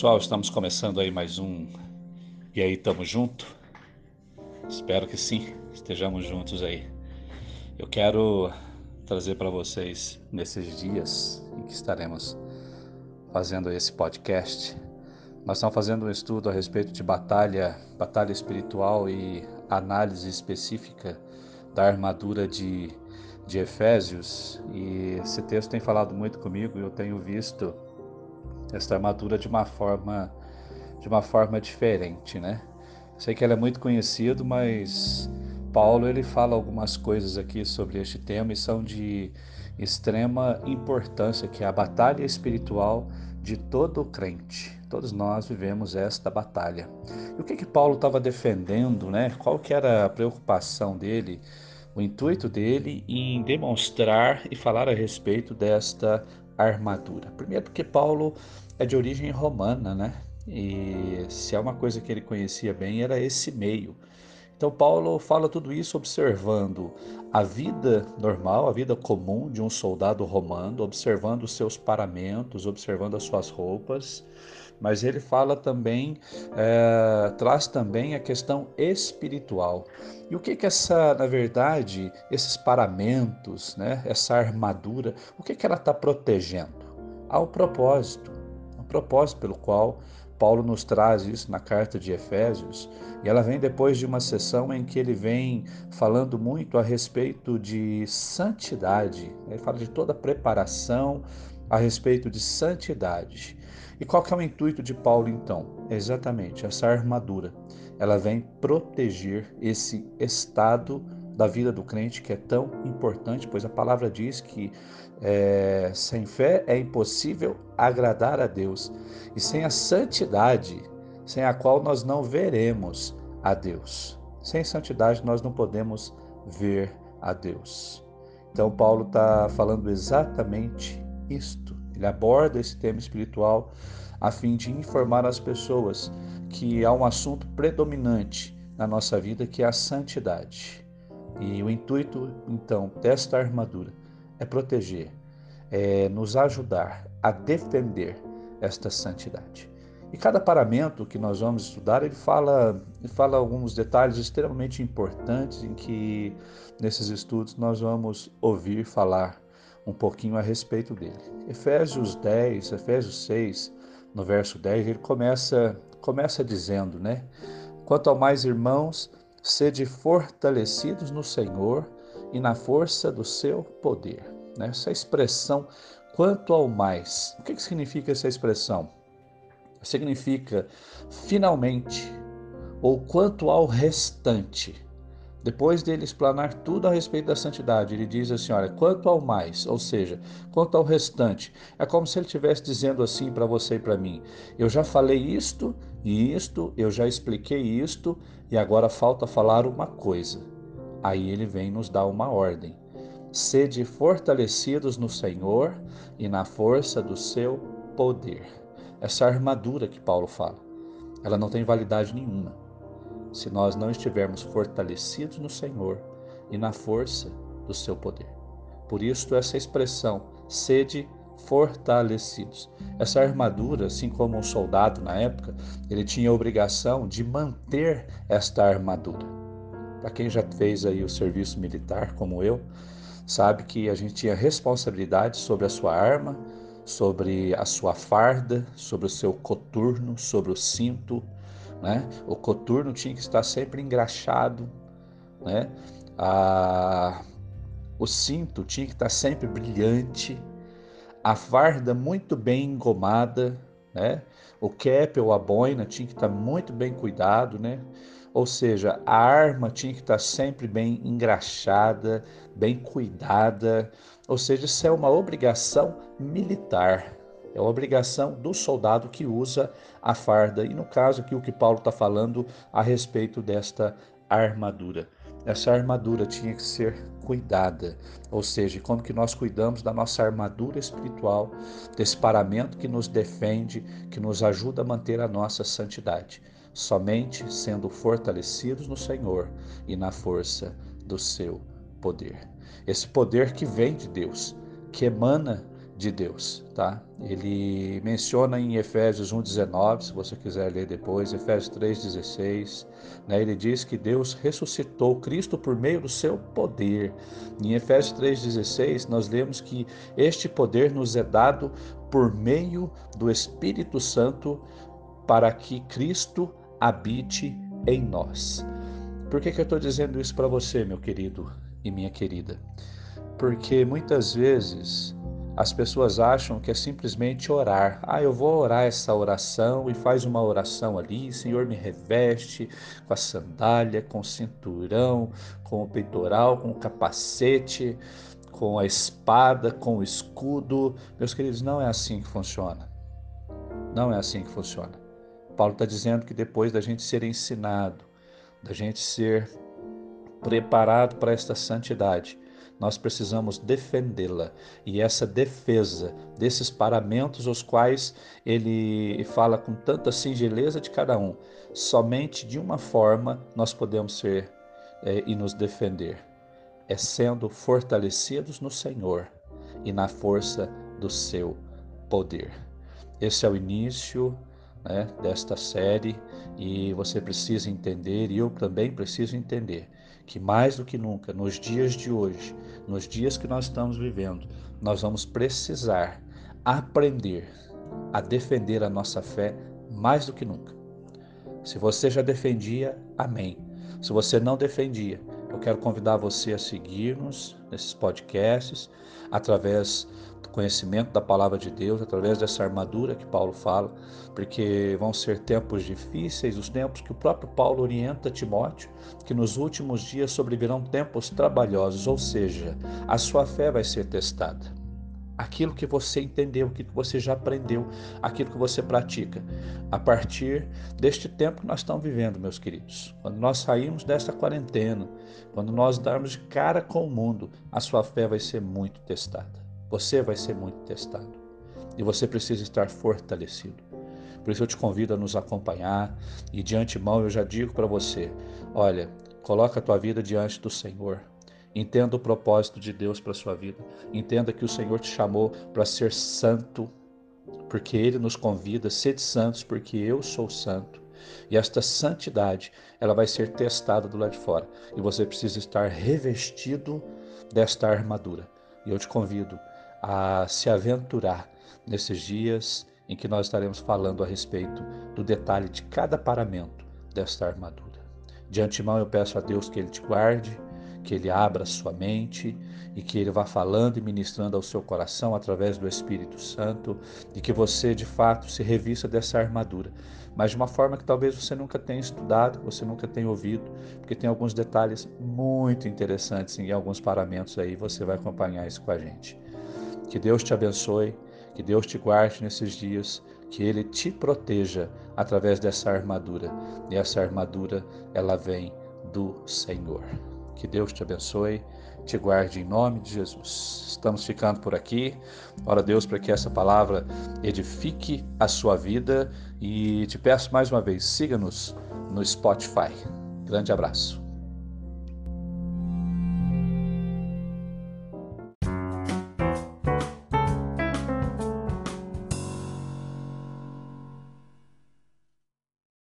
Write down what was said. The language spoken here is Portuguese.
pessoal, estamos começando aí mais um E aí, tamo junto? Espero que sim, estejamos juntos aí. Eu quero trazer para vocês nesses dias em que estaremos fazendo esse podcast. Nós estamos fazendo um estudo a respeito de batalha, batalha espiritual e análise específica da armadura de, de Efésios. E esse texto tem falado muito comigo eu tenho visto esta armadura de uma forma de uma forma diferente, né? Sei que ela é muito conhecido, mas Paulo ele fala algumas coisas aqui sobre este tema e são de extrema importância, que é a batalha espiritual de todo crente. Todos nós vivemos esta batalha. E o que que Paulo estava defendendo, né? Qual que era a preocupação dele, o intuito dele em demonstrar e falar a respeito desta armadura? Primeiro porque Paulo é de origem romana, né? E se é uma coisa que ele conhecia bem, era esse meio. Então, Paulo fala tudo isso observando a vida normal, a vida comum de um soldado romano, observando os seus paramentos, observando as suas roupas, mas ele fala também, é, traz também a questão espiritual. E o que que essa, na verdade, esses paramentos, né, essa armadura, o que que ela está protegendo? Ao propósito propósito pelo qual Paulo nos traz isso na carta de Efésios, e ela vem depois de uma sessão em que ele vem falando muito a respeito de santidade. Ele fala de toda preparação a respeito de santidade. E qual que é o intuito de Paulo então? É exatamente essa armadura. Ela vem proteger esse estado da vida do crente que é tão importante, pois a palavra diz que é, sem fé é impossível agradar a Deus e sem a santidade, sem a qual nós não veremos a Deus. Sem santidade nós não podemos ver a Deus. Então Paulo está falando exatamente isto. Ele aborda esse tema espiritual a fim de informar as pessoas que há um assunto predominante na nossa vida que é a santidade. E o intuito, então, desta armadura é proteger, é nos ajudar a defender esta santidade. E cada paramento que nós vamos estudar, ele fala, ele fala alguns detalhes extremamente importantes em que nesses estudos nós vamos ouvir falar um pouquinho a respeito dele. Efésios 10, Efésios 6, no verso 10, ele começa começa dizendo, né? Quanto ao mais irmãos, sede fortalecidos no Senhor e na força do seu poder. Né? Essa expressão, quanto ao mais, o que, que significa essa expressão? Significa finalmente, ou quanto ao restante. Depois dele explanar tudo a respeito da santidade, ele diz assim: olha, quanto ao mais, ou seja, quanto ao restante. É como se ele estivesse dizendo assim para você e para mim: eu já falei isto e isto, eu já expliquei isto, e agora falta falar uma coisa. Aí ele vem nos dar uma ordem. Sede fortalecidos no Senhor e na força do seu poder. Essa armadura que Paulo fala, ela não tem validade nenhuma se nós não estivermos fortalecidos no Senhor e na força do seu poder. Por isso, essa expressão, sede fortalecidos. Essa armadura, assim como um soldado na época, ele tinha a obrigação de manter esta armadura. Para quem já fez aí o serviço militar, como eu, sabe que a gente tinha responsabilidade sobre a sua arma, sobre a sua farda, sobre o seu coturno, sobre o cinto, né? O coturno tinha que estar sempre engraxado, né? A... O cinto tinha que estar sempre brilhante, a farda muito bem engomada, né? O cap ou a boina tinha que estar muito bem cuidado, né? Ou seja, a arma tinha que estar sempre bem engraxada, bem cuidada. Ou seja, isso é uma obrigação militar. É uma obrigação do soldado que usa a farda. E no caso aqui, o que Paulo está falando a respeito desta armadura. Essa armadura tinha que ser cuidada, ou seja, como que nós cuidamos da nossa armadura espiritual, desse paramento que nos defende, que nos ajuda a manter a nossa santidade somente sendo fortalecidos no Senhor e na força do seu poder. Esse poder que vem de Deus, que emana de Deus, tá? Ele menciona em Efésios 1:19, se você quiser ler depois, Efésios 3:16, né? Ele diz que Deus ressuscitou Cristo por meio do seu poder. Em Efésios 3:16, nós lemos que este poder nos é dado por meio do Espírito Santo para que Cristo habite em nós. Por que, que eu estou dizendo isso para você, meu querido e minha querida? Porque muitas vezes as pessoas acham que é simplesmente orar. Ah, eu vou orar essa oração e faz uma oração ali. Senhor, me reveste com a sandália, com o cinturão, com o peitoral, com o capacete, com a espada, com o escudo. Meus queridos, não é assim que funciona. Não é assim que funciona. Paulo está dizendo que depois da gente ser ensinado, da gente ser preparado para esta santidade, nós precisamos defendê-la. E essa defesa desses paramentos, os quais ele fala com tanta singeleza de cada um, somente de uma forma nós podemos ser é, e nos defender: é sendo fortalecidos no Senhor e na força do seu poder. Esse é o início né, desta série e você precisa entender, e eu também preciso entender, que mais do que nunca, nos dias de hoje, nos dias que nós estamos vivendo, nós vamos precisar aprender a defender a nossa fé mais do que nunca. Se você já defendia, amém. Se você não defendia, eu quero convidar você a seguir-nos nesses podcasts, através do conhecimento da palavra de Deus, através dessa armadura que Paulo fala, porque vão ser tempos difíceis, os tempos que o próprio Paulo orienta Timóteo, que nos últimos dias sobrevirão tempos trabalhosos, ou seja, a sua fé vai ser testada aquilo que você entendeu, aquilo que você já aprendeu, aquilo que você pratica. A partir deste tempo que nós estamos vivendo, meus queridos, quando nós sairmos desta quarentena, quando nós darmos de cara com o mundo, a sua fé vai ser muito testada. Você vai ser muito testado. E você precisa estar fortalecido. Por isso eu te convido a nos acompanhar e de antemão eu já digo para você, olha, coloca a tua vida diante do Senhor. Entenda o propósito de Deus para sua vida. Entenda que o Senhor te chamou para ser santo, porque Ele nos convida, a ser santos, porque eu sou santo. E esta santidade, ela vai ser testada do lado de fora. E você precisa estar revestido desta armadura. E eu te convido a se aventurar nesses dias em que nós estaremos falando a respeito do detalhe de cada paramento desta armadura. De antemão eu peço a Deus que Ele te guarde, que Ele abra sua mente e que Ele vá falando e ministrando ao seu coração através do Espírito Santo e que você de fato se revista dessa armadura, mas de uma forma que talvez você nunca tenha estudado, você nunca tenha ouvido, porque tem alguns detalhes muito interessantes em alguns paramentos aí, você vai acompanhar isso com a gente. Que Deus te abençoe, que Deus te guarde nesses dias, que Ele te proteja através dessa armadura. E essa armadura, ela vem do Senhor. Que Deus te abençoe, te guarde em nome de Jesus. Estamos ficando por aqui. Ora Deus para que essa palavra edifique a sua vida e te peço mais uma vez, siga-nos no Spotify. Grande abraço.